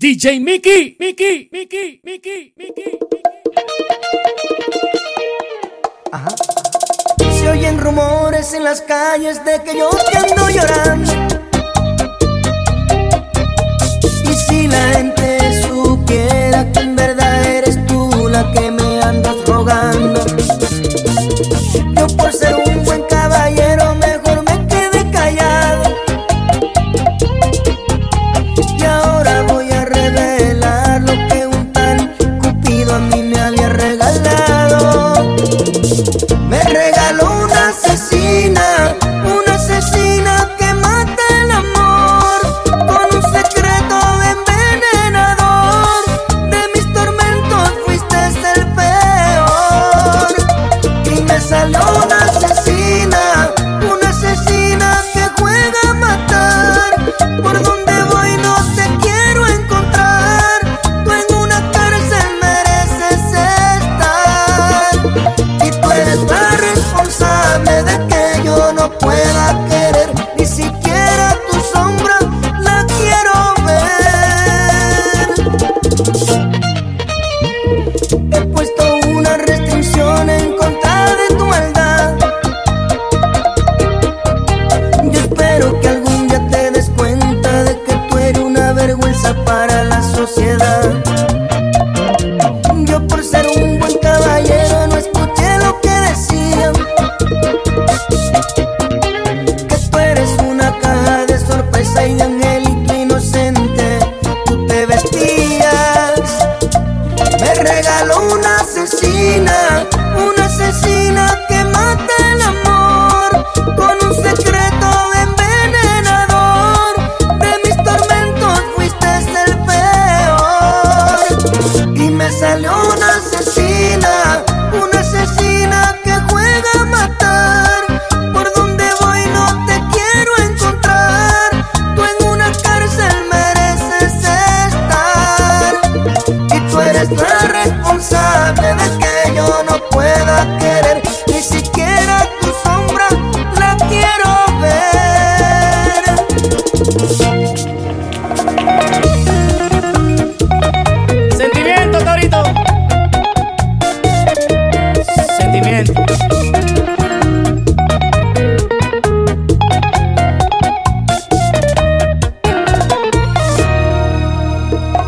DJ Mickey, Mickey, Mickey, Mickey, Mickey. Se oyen rumores en las calles de que yo te ando llorando. Y si la gente supiera que en verdad eres tú la que me sabe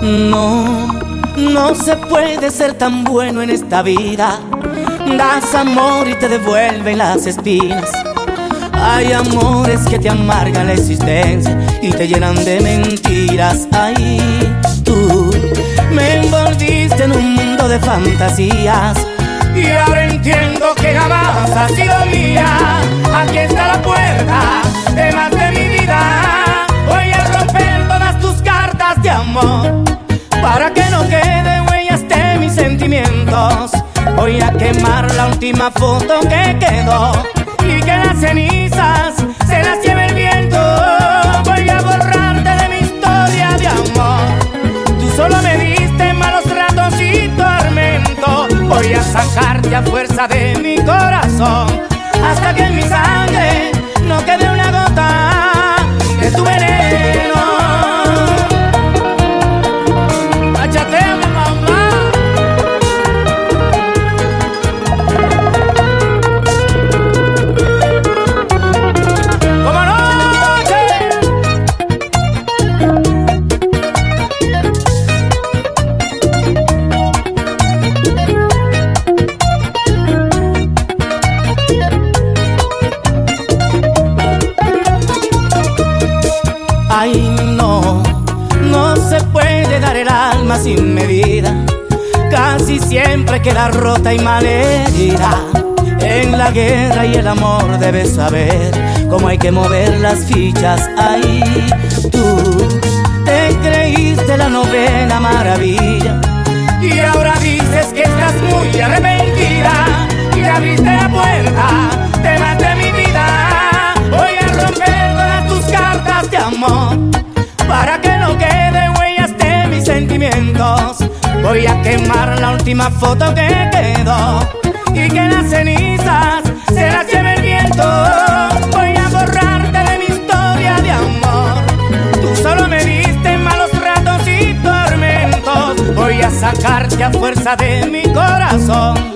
No, no se puede ser tan bueno en esta vida. Das amor y te devuelven las espinas. Hay amores que te amargan la existencia y te llenan de mentiras. Ahí tú me envolviste en un mundo de fantasías. Y ahora entiendo que jamás ha sido mía. Aquí está la puerta de más de mi vida. De amor. Para que no queden huellas de mis sentimientos Voy a quemar la última foto que quedó Y que las cenizas se las lleve el viento. Voy a borrarte de mi historia de amor. Tú solo me diste malos ratos y tormento. Voy a sacarte a fuerza de mi corazón. Hasta que en mi sangre no quede una gota guerra y el amor debes saber cómo hay que mover las fichas ahí. Tú te creíste la novena maravilla y ahora dices que estás muy arrepentida y abriste la puerta, te maté mi vida. Voy a romper todas tus cartas de amor para que no quede huellas de mis sentimientos. Voy a quemar la última foto que quedó y que las cenizas Voy a borrarte de mi historia de amor. Tú solo me diste malos ratos y tormentos. Voy a sacarte a fuerza de mi corazón.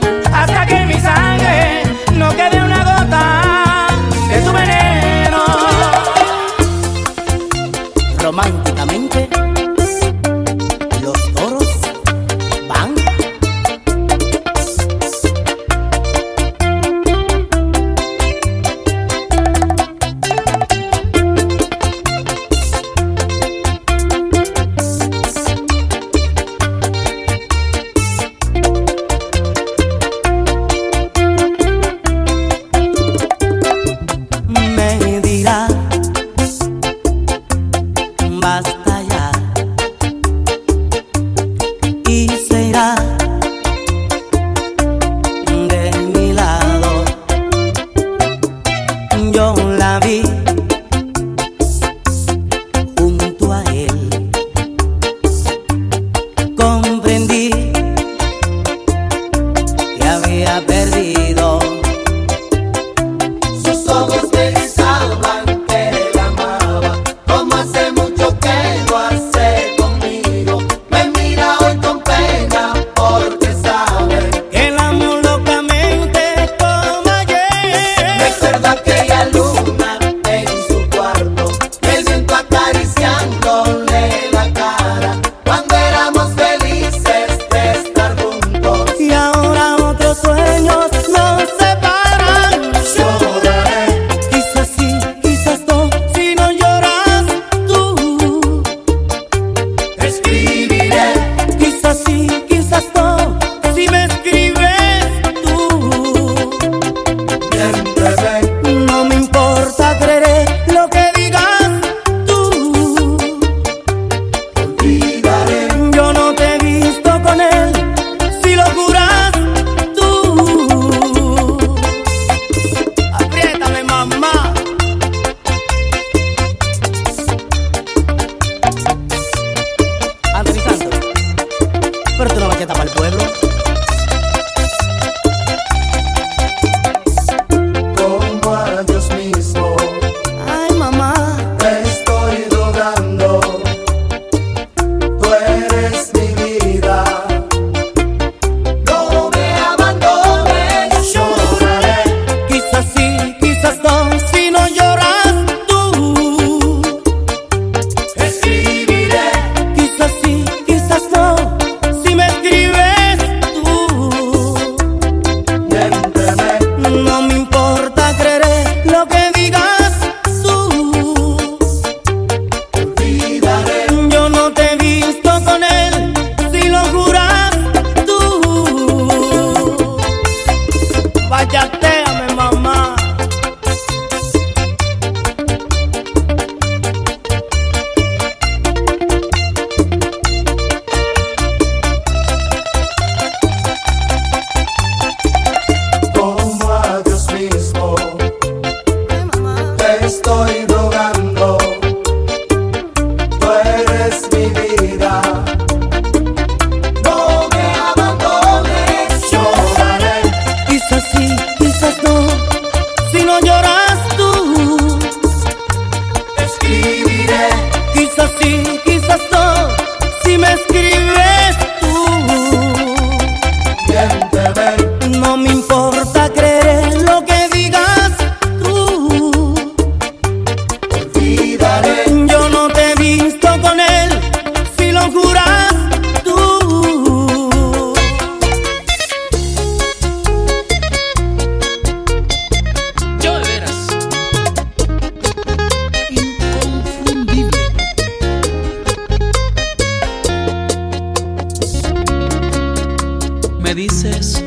dices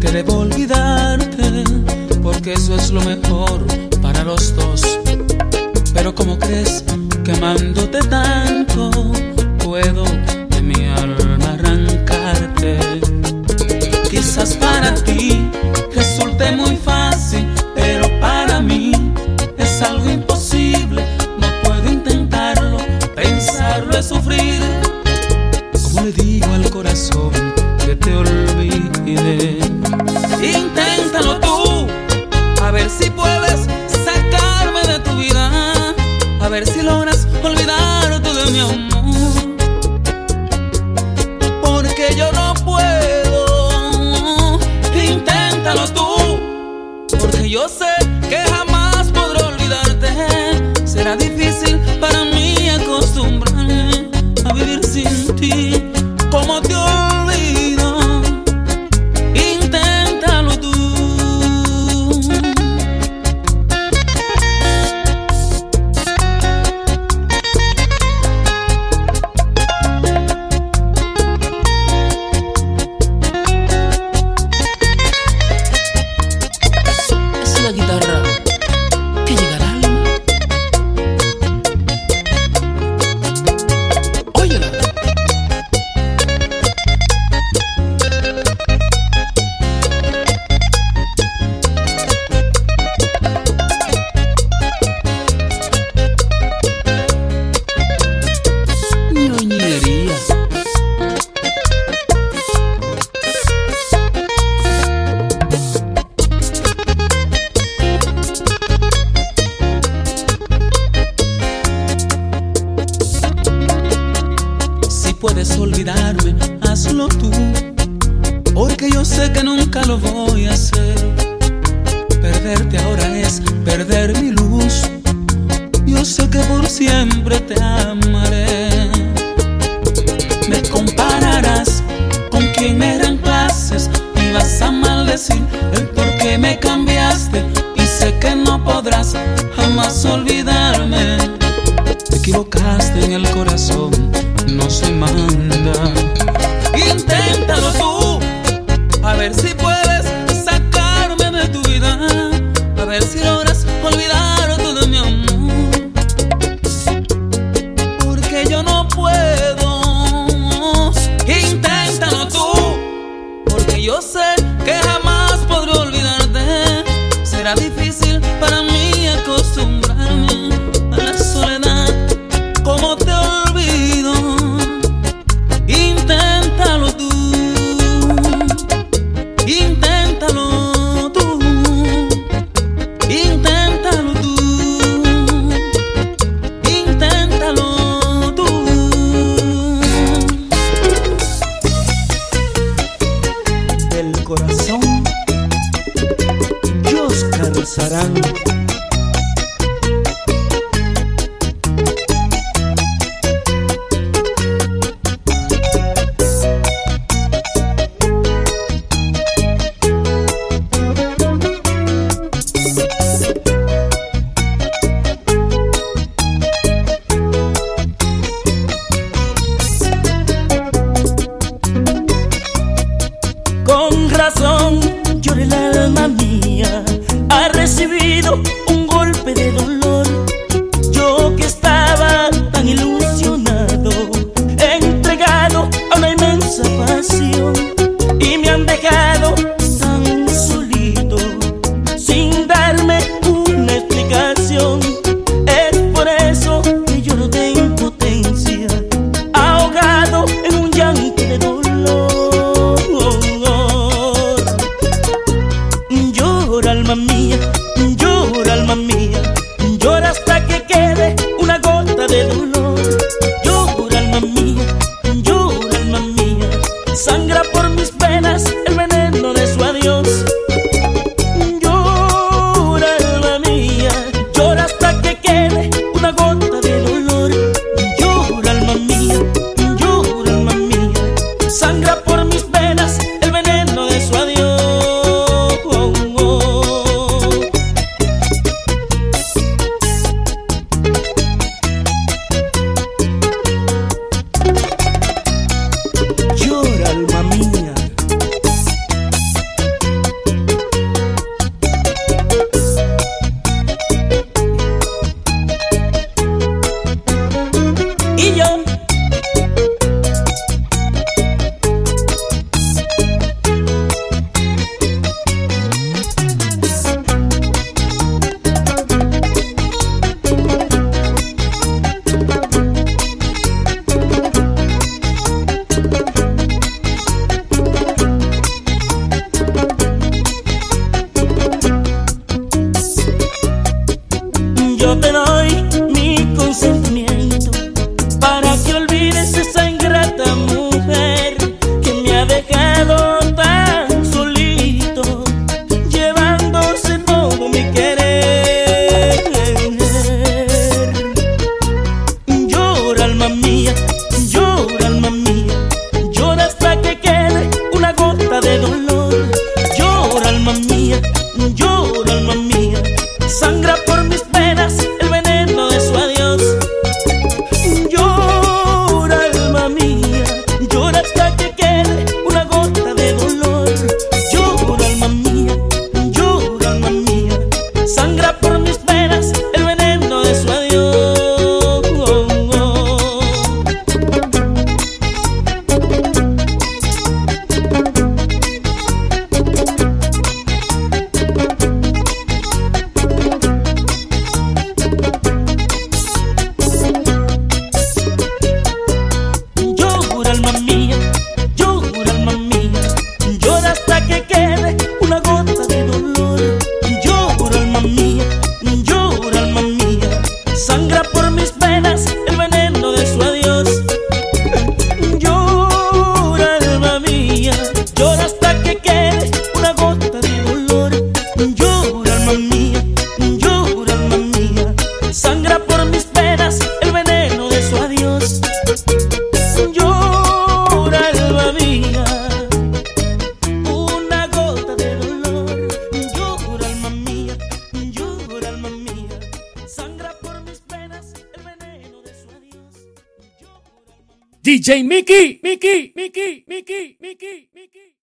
que debo olvidarte, porque eso es lo mejor para los dos. Pero como crees que amándote tanto, puedo de mi alma arrancarte. Quizás para ti resulte muy fácil, pero para mí es algo imposible. No puedo intentarlo, pensarlo es sufrir. Como le digo al corazón que te olvido dizer siempre. corazón llora el alma mía. Ha recibido DJ Mickey, Mickey, Mickey, Mickey, Mickey, Mickey.